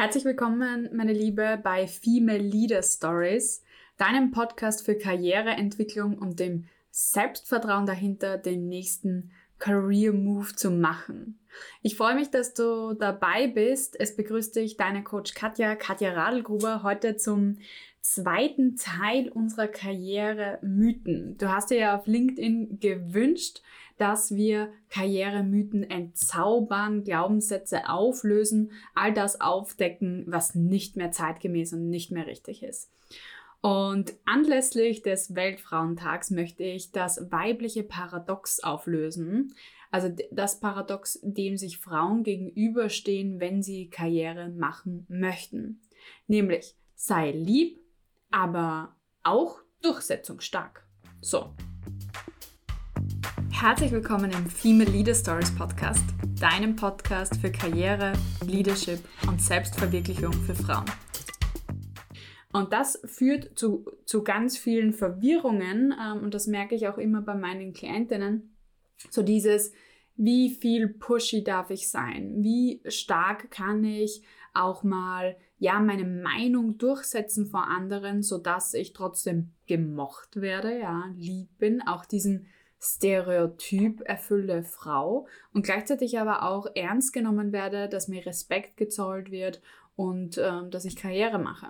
Herzlich willkommen, meine Liebe, bei Female Leader Stories, deinem Podcast für Karriereentwicklung und dem Selbstvertrauen dahinter, den nächsten Career Move zu machen. Ich freue mich, dass du dabei bist. Es begrüßt dich deine Coach Katja, Katja Radelgruber, heute zum zweiten Teil unserer Karriere Mythen. Du hast dir ja auf LinkedIn gewünscht, dass wir Karrieremythen entzaubern, Glaubenssätze auflösen, all das aufdecken, was nicht mehr zeitgemäß und nicht mehr richtig ist. Und anlässlich des Weltfrauentags möchte ich das weibliche Paradox auflösen. Also das Paradox, dem sich Frauen gegenüberstehen, wenn sie Karriere machen möchten. Nämlich sei lieb, aber auch durchsetzungsstark. So, Herzlich willkommen im Female Leader Stories Podcast, deinem Podcast für Karriere, Leadership und Selbstverwirklichung für Frauen. Und das führt zu, zu ganz vielen Verwirrungen ähm, und das merke ich auch immer bei meinen Klientinnen. So dieses, wie viel pushy darf ich sein? Wie stark kann ich auch mal ja meine Meinung durchsetzen vor anderen, sodass ich trotzdem gemocht werde, ja, lieb bin, auch diesen Stereotyp erfülle Frau und gleichzeitig aber auch ernst genommen werde, dass mir Respekt gezollt wird und ähm, dass ich Karriere mache.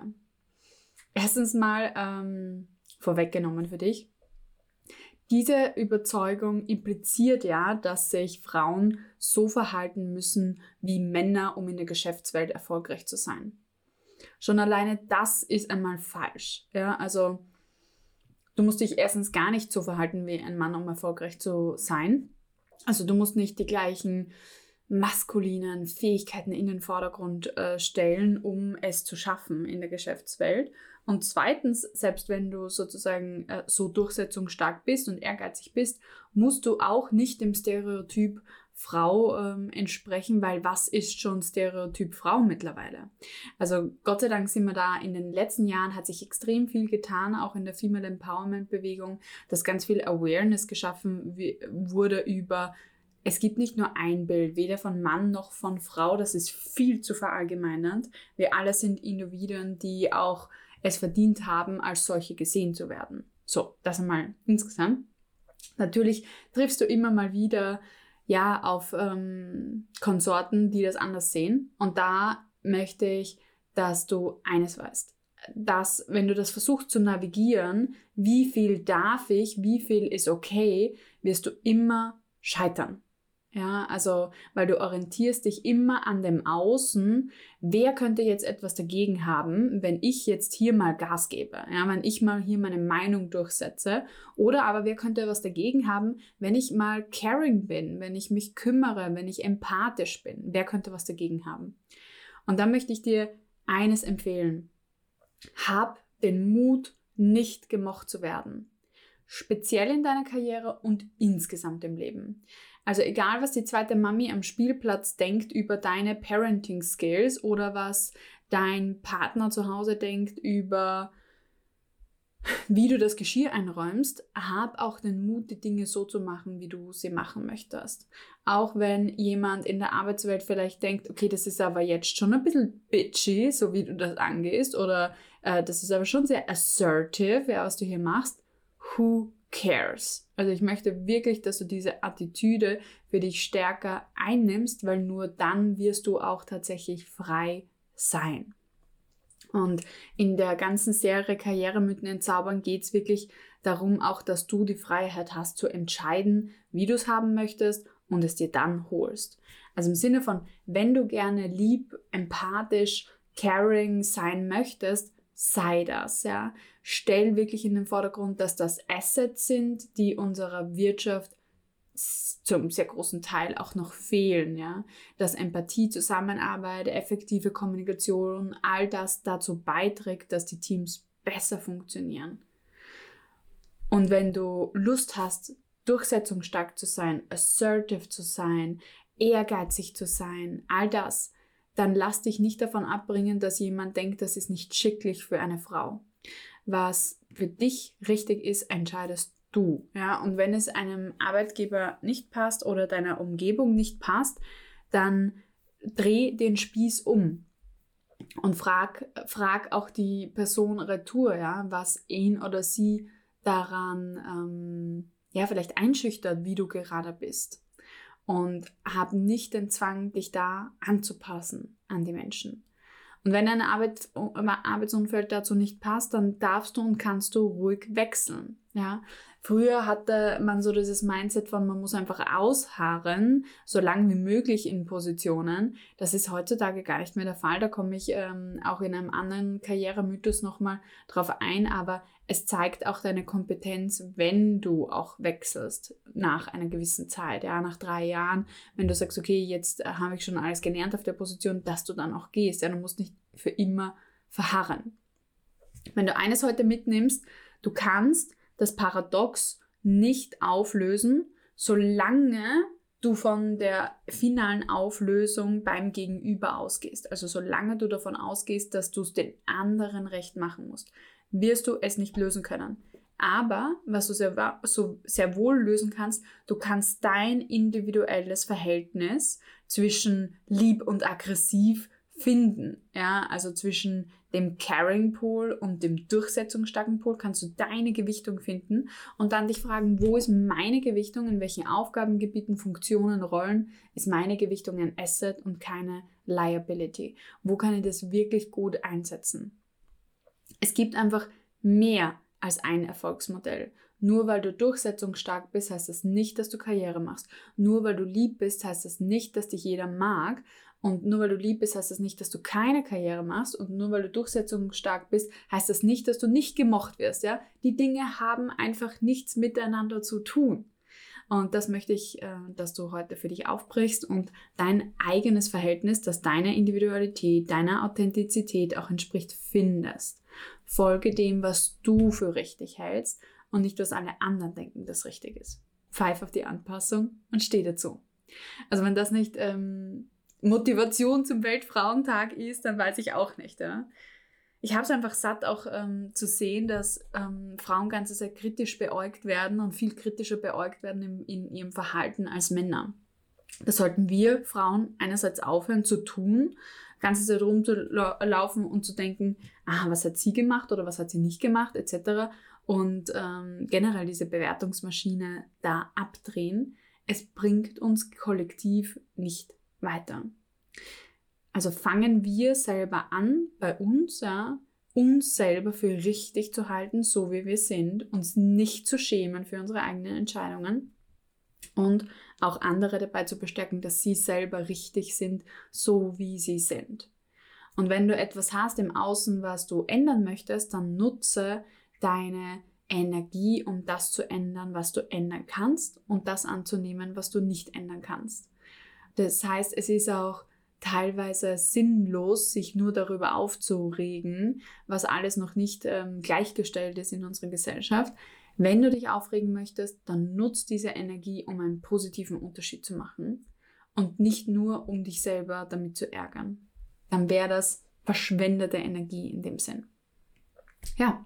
Erstens mal ähm, vorweggenommen für dich. Diese Überzeugung impliziert ja, dass sich Frauen so verhalten müssen wie Männer, um in der Geschäftswelt erfolgreich zu sein. Schon alleine das ist einmal falsch. Ja, also Du musst dich erstens gar nicht so verhalten wie ein Mann, um erfolgreich zu sein. Also du musst nicht die gleichen maskulinen Fähigkeiten in den Vordergrund äh, stellen, um es zu schaffen in der Geschäftswelt. Und zweitens, selbst wenn du sozusagen äh, so durchsetzungsstark bist und ehrgeizig bist, musst du auch nicht dem Stereotyp Frau ähm, entsprechen, weil was ist schon Stereotyp Frau mittlerweile? Also Gott sei Dank sind wir da in den letzten Jahren hat sich extrem viel getan, auch in der Female Empowerment Bewegung, dass ganz viel Awareness geschaffen wurde über es gibt nicht nur ein Bild, weder von Mann noch von Frau, das ist viel zu verallgemeinernd. Wir alle sind Individuen, die auch es verdient haben, als solche gesehen zu werden. So, das einmal insgesamt. Natürlich triffst du immer mal wieder ja auf ähm, Konsorten, die das anders sehen. Und da möchte ich, dass du eines weißt. Dass, wenn du das versuchst zu navigieren, wie viel darf ich, wie viel ist okay, wirst du immer scheitern. Ja, also, weil du orientierst dich immer an dem Außen. Wer könnte jetzt etwas dagegen haben, wenn ich jetzt hier mal Gas gebe? Ja, wenn ich mal hier meine Meinung durchsetze. Oder aber wer könnte was dagegen haben, wenn ich mal caring bin, wenn ich mich kümmere, wenn ich empathisch bin? Wer könnte was dagegen haben? Und dann möchte ich dir eines empfehlen. Hab den Mut, nicht gemocht zu werden. Speziell in deiner Karriere und insgesamt im Leben. Also egal, was die zweite Mami am Spielplatz denkt über deine Parenting Skills oder was dein Partner zu Hause denkt über wie du das Geschirr einräumst, hab auch den Mut, die Dinge so zu machen, wie du sie machen möchtest. Auch wenn jemand in der Arbeitswelt vielleicht denkt, okay, das ist aber jetzt schon ein bisschen bitchy, so wie du das angehst, oder äh, das ist aber schon sehr assertive, ja, was du hier machst. Who cares. Also ich möchte wirklich, dass du diese Attitüde für dich stärker einnimmst, weil nur dann wirst du auch tatsächlich frei sein. Und in der ganzen Serie Karrieremythen entzaubern geht es wirklich darum, auch dass du die Freiheit hast zu entscheiden, wie du es haben möchtest und es dir dann holst. Also im Sinne von, wenn du gerne lieb, empathisch, caring sein möchtest, sei das, ja. Stell wirklich in den Vordergrund, dass das Assets sind, die unserer Wirtschaft zum sehr großen Teil auch noch fehlen, ja. Dass Empathie, Zusammenarbeit, effektive Kommunikation, all das dazu beiträgt, dass die Teams besser funktionieren. Und wenn du Lust hast, durchsetzungsstark zu sein, assertive zu sein, ehrgeizig zu sein, all das, dann lass dich nicht davon abbringen, dass jemand denkt, das ist nicht schicklich für eine Frau. Was für dich richtig ist, entscheidest du. Ja? Und wenn es einem Arbeitgeber nicht passt oder deiner Umgebung nicht passt, dann dreh den Spieß um. Und frag, frag auch die Person retour, ja, was ihn oder sie daran ähm, ja, vielleicht einschüchtert, wie du gerade bist. Und hab nicht den Zwang, dich da anzupassen an die Menschen. Und wenn ein Arbeit, Arbeitsumfeld dazu nicht passt, dann darfst du und kannst du ruhig wechseln. Ja, früher hatte man so dieses Mindset von, man muss einfach ausharren, so lange wie möglich in Positionen. Das ist heutzutage gar nicht mehr der Fall. Da komme ich ähm, auch in einem anderen Karrieremythos nochmal drauf ein. Aber es zeigt auch deine Kompetenz, wenn du auch wechselst nach einer gewissen Zeit, ja, nach drei Jahren, wenn du sagst, okay, jetzt äh, habe ich schon alles gelernt auf der Position, dass du dann auch gehst. Ja, du musst nicht für immer verharren. Wenn du eines heute mitnimmst, du kannst das Paradox nicht auflösen, solange du von der finalen Auflösung beim Gegenüber ausgehst. Also solange du davon ausgehst, dass du es den anderen recht machen musst, wirst du es nicht lösen können. Aber was du sehr, so sehr wohl lösen kannst, du kannst dein individuelles Verhältnis zwischen lieb und aggressiv finden. Ja, also zwischen dem Caring Pool und dem durchsetzungsstarken Pool kannst du deine Gewichtung finden und dann dich fragen, wo ist meine Gewichtung, in welchen Aufgabengebieten, Funktionen, Rollen ist meine Gewichtung ein Asset und keine Liability? Wo kann ich das wirklich gut einsetzen? Es gibt einfach mehr als ein Erfolgsmodell. Nur weil du durchsetzungsstark bist, heißt das nicht, dass du Karriere machst. Nur weil du lieb bist, heißt das nicht, dass dich jeder mag. Und nur weil du lieb bist, heißt das nicht, dass du keine Karriere machst. Und nur weil du durchsetzungsstark bist, heißt das nicht, dass du nicht gemocht wirst. Ja? Die Dinge haben einfach nichts miteinander zu tun. Und das möchte ich, äh, dass du heute für dich aufbrichst und dein eigenes Verhältnis, das deiner Individualität, deiner Authentizität auch entspricht, findest. Folge dem, was du für richtig hältst und nicht, was alle anderen denken, das richtig ist. Pfeif auf die Anpassung und steh dazu. Also wenn das nicht ähm, Motivation zum Weltfrauentag ist, dann weiß ich auch nicht. Ja? Ich habe es einfach satt, auch ähm, zu sehen, dass ähm, Frauen ganz sehr kritisch beäugt werden und viel kritischer beäugt werden in, in ihrem Verhalten als Männer. Das sollten wir Frauen einerseits aufhören zu tun, ganze Zeit rumzulaufen und zu denken, ah, was hat sie gemacht oder was hat sie nicht gemacht, etc. Und ähm, generell diese Bewertungsmaschine da abdrehen. Es bringt uns kollektiv nicht weiter. Also fangen wir selber an, bei uns, ja, uns selber für richtig zu halten, so wie wir sind, uns nicht zu schämen für unsere eigenen Entscheidungen und auch andere dabei zu bestärken, dass sie selber richtig sind, so wie sie sind. Und wenn du etwas hast im Außen, was du ändern möchtest, dann nutze deine Energie, um das zu ändern, was du ändern kannst und das anzunehmen, was du nicht ändern kannst. Das heißt, es ist auch teilweise sinnlos, sich nur darüber aufzuregen, was alles noch nicht ähm, gleichgestellt ist in unserer Gesellschaft. Wenn du dich aufregen möchtest, dann nutzt diese Energie, um einen positiven Unterschied zu machen und nicht nur, um dich selber damit zu ärgern. Dann wäre das verschwendete Energie in dem Sinn. Ja,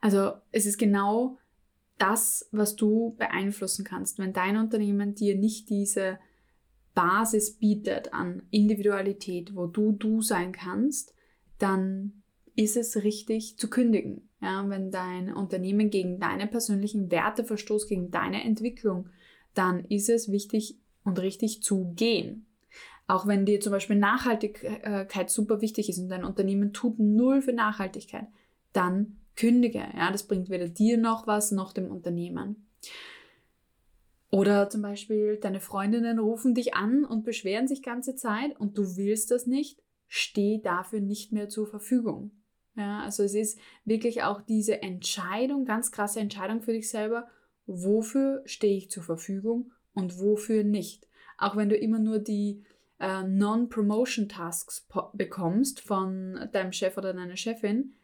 also es ist genau das, was du beeinflussen kannst. Wenn dein Unternehmen dir nicht diese Basis bietet an Individualität, wo du du sein kannst, dann ist es richtig zu kündigen. Ja, wenn dein Unternehmen gegen deine persönlichen Werte verstoßt, gegen deine Entwicklung, dann ist es wichtig und richtig zu gehen. Auch wenn dir zum Beispiel Nachhaltigkeit super wichtig ist und dein Unternehmen tut null für Nachhaltigkeit, dann kündige. Ja, das bringt weder dir noch was noch dem Unternehmen. Oder zum Beispiel deine Freundinnen rufen dich an und beschweren sich ganze Zeit und du willst das nicht, steh dafür nicht mehr zur Verfügung. Ja, also es ist wirklich auch diese Entscheidung, ganz krasse Entscheidung für dich selber, wofür stehe ich zur Verfügung und wofür nicht. Auch wenn du immer nur die äh, Non-Promotion-Tasks bekommst von deinem Chef oder deiner Chefin,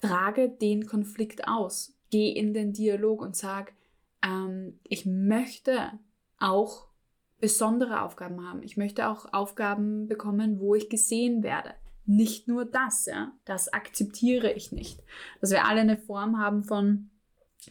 trage den Konflikt aus. Geh in den Dialog und sag, ähm, ich möchte auch besondere Aufgaben haben. Ich möchte auch Aufgaben bekommen, wo ich gesehen werde. Nicht nur das, ja. Das akzeptiere ich nicht. Dass wir alle eine Form haben von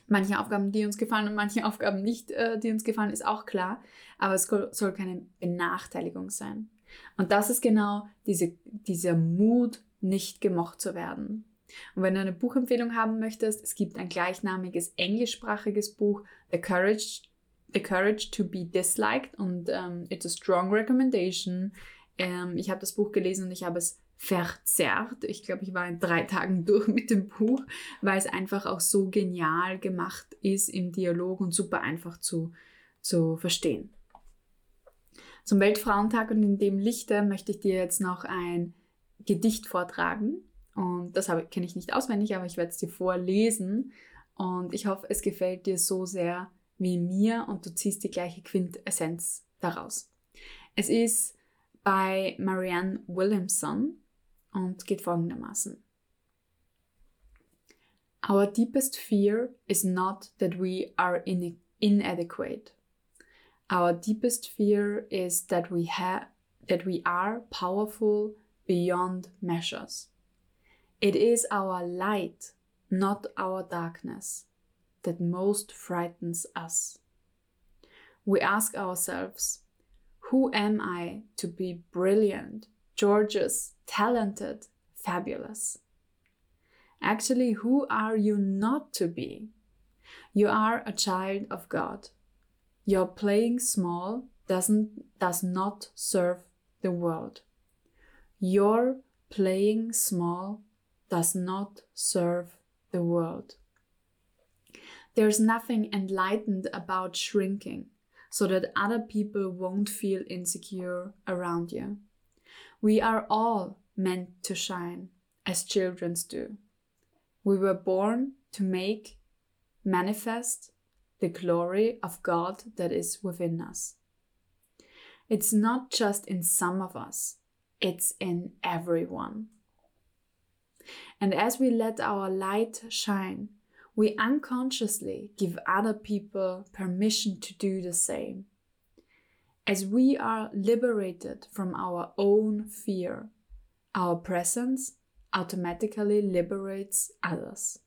manchen Aufgaben, die uns gefallen und manchen Aufgaben nicht, äh, die uns gefallen, ist auch klar. Aber es soll keine Benachteiligung sein. Und das ist genau diese, dieser Mut, nicht gemocht zu werden. Und wenn du eine Buchempfehlung haben möchtest, es gibt ein gleichnamiges englischsprachiges Buch, The Courage, The Courage to be Disliked und ähm, It's a Strong Recommendation. Ähm, ich habe das Buch gelesen und ich habe es verzerrt. Ich glaube, ich war in drei Tagen durch mit dem Buch, weil es einfach auch so genial gemacht ist im Dialog und super einfach zu, zu verstehen. Zum Weltfrauentag und in dem Lichte möchte ich dir jetzt noch ein Gedicht vortragen. Und das kenne ich nicht auswendig, aber ich werde es dir vorlesen. Und ich hoffe, es gefällt dir so sehr wie mir und du ziehst die gleiche Quintessenz daraus. Es ist bei Marianne Williamson und geht folgendermaßen. Our deepest fear is not that we are in inadequate. Our deepest fear is that we that we are powerful beyond measures. It is our light, not our darkness, that most frightens us. We ask ourselves, who am I to be brilliant, gorgeous, talented, fabulous? Actually, who are you not to be? You are a child of God. Your playing small doesn't does not serve the world. Your playing small does not serve the world. There's nothing enlightened about shrinking so that other people won't feel insecure around you. We are all meant to shine as children do. We were born to make manifest the glory of God that is within us. It's not just in some of us, it's in everyone. And as we let our light shine, we unconsciously give other people permission to do the same. As we are liberated from our own fear, our presence automatically liberates others.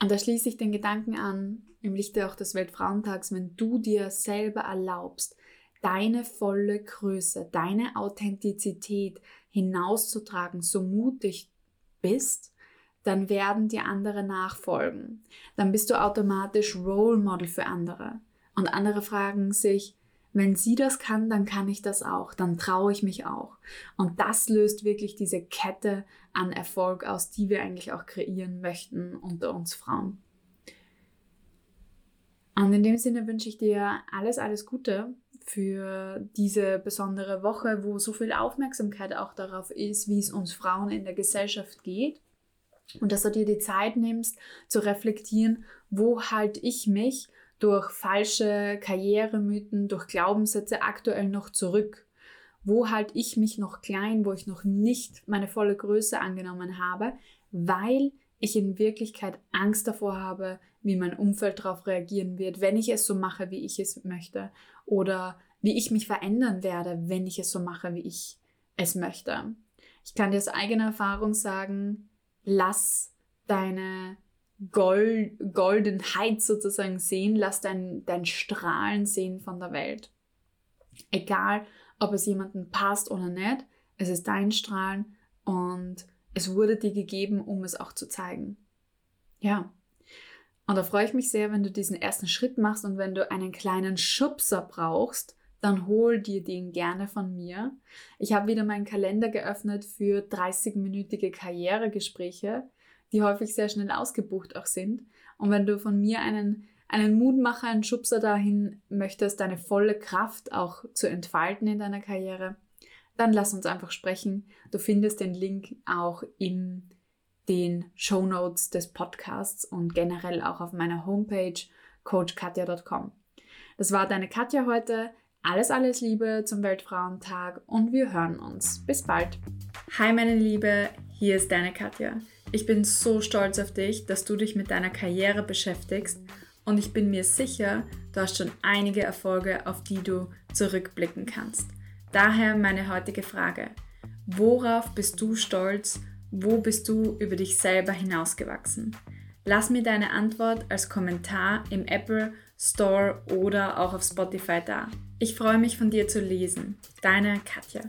Und da schließe ich den Gedanken an, im Lichte auch des Weltfrauentags, wenn du dir selber erlaubst, deine volle Größe, deine Authentizität hinauszutragen, so mutig bist, dann werden dir andere nachfolgen. Dann bist du automatisch Role Model für andere. Und andere fragen sich, wenn sie das kann, dann kann ich das auch, dann traue ich mich auch. Und das löst wirklich diese Kette an Erfolg aus, die wir eigentlich auch kreieren möchten unter uns Frauen. Und in dem Sinne wünsche ich dir alles, alles Gute für diese besondere Woche, wo so viel Aufmerksamkeit auch darauf ist, wie es uns Frauen in der Gesellschaft geht. Und dass du dir die Zeit nimmst, zu reflektieren, wo halte ich mich durch falsche Karrieremythen, durch Glaubenssätze aktuell noch zurück? Wo halte ich mich noch klein, wo ich noch nicht meine volle Größe angenommen habe, weil ich in Wirklichkeit Angst davor habe, wie mein Umfeld darauf reagieren wird, wenn ich es so mache, wie ich es möchte oder wie ich mich verändern werde, wenn ich es so mache, wie ich es möchte. Ich kann dir aus eigener Erfahrung sagen, lass deine Gold, Goldenheit sozusagen sehen, lass dein, dein Strahlen sehen von der Welt. Egal, ob es jemandem passt oder nicht, es ist dein Strahlen und es wurde dir gegeben, um es auch zu zeigen. Ja. Und da freue ich mich sehr, wenn du diesen ersten Schritt machst und wenn du einen kleinen Schubser brauchst, dann hol dir den gerne von mir. Ich habe wieder meinen Kalender geöffnet für 30-minütige Karrieregespräche, die häufig sehr schnell ausgebucht auch sind. Und wenn du von mir einen, einen Mutmacher, einen Schubser dahin möchtest, deine volle Kraft auch zu entfalten in deiner Karriere, dann lass uns einfach sprechen. Du findest den Link auch in den Show Notes des Podcasts und generell auch auf meiner Homepage coachkatja.com. Das war deine Katja heute. Alles, alles Liebe zum Weltfrauentag und wir hören uns. Bis bald. Hi meine Liebe, hier ist deine Katja. Ich bin so stolz auf dich, dass du dich mit deiner Karriere beschäftigst und ich bin mir sicher, du hast schon einige Erfolge, auf die du zurückblicken kannst. Daher meine heutige Frage. Worauf bist du stolz? Wo bist du über dich selber hinausgewachsen? Lass mir deine Antwort als Kommentar im Apple Store oder auch auf Spotify da. Ich freue mich von dir zu lesen. Deine Katja.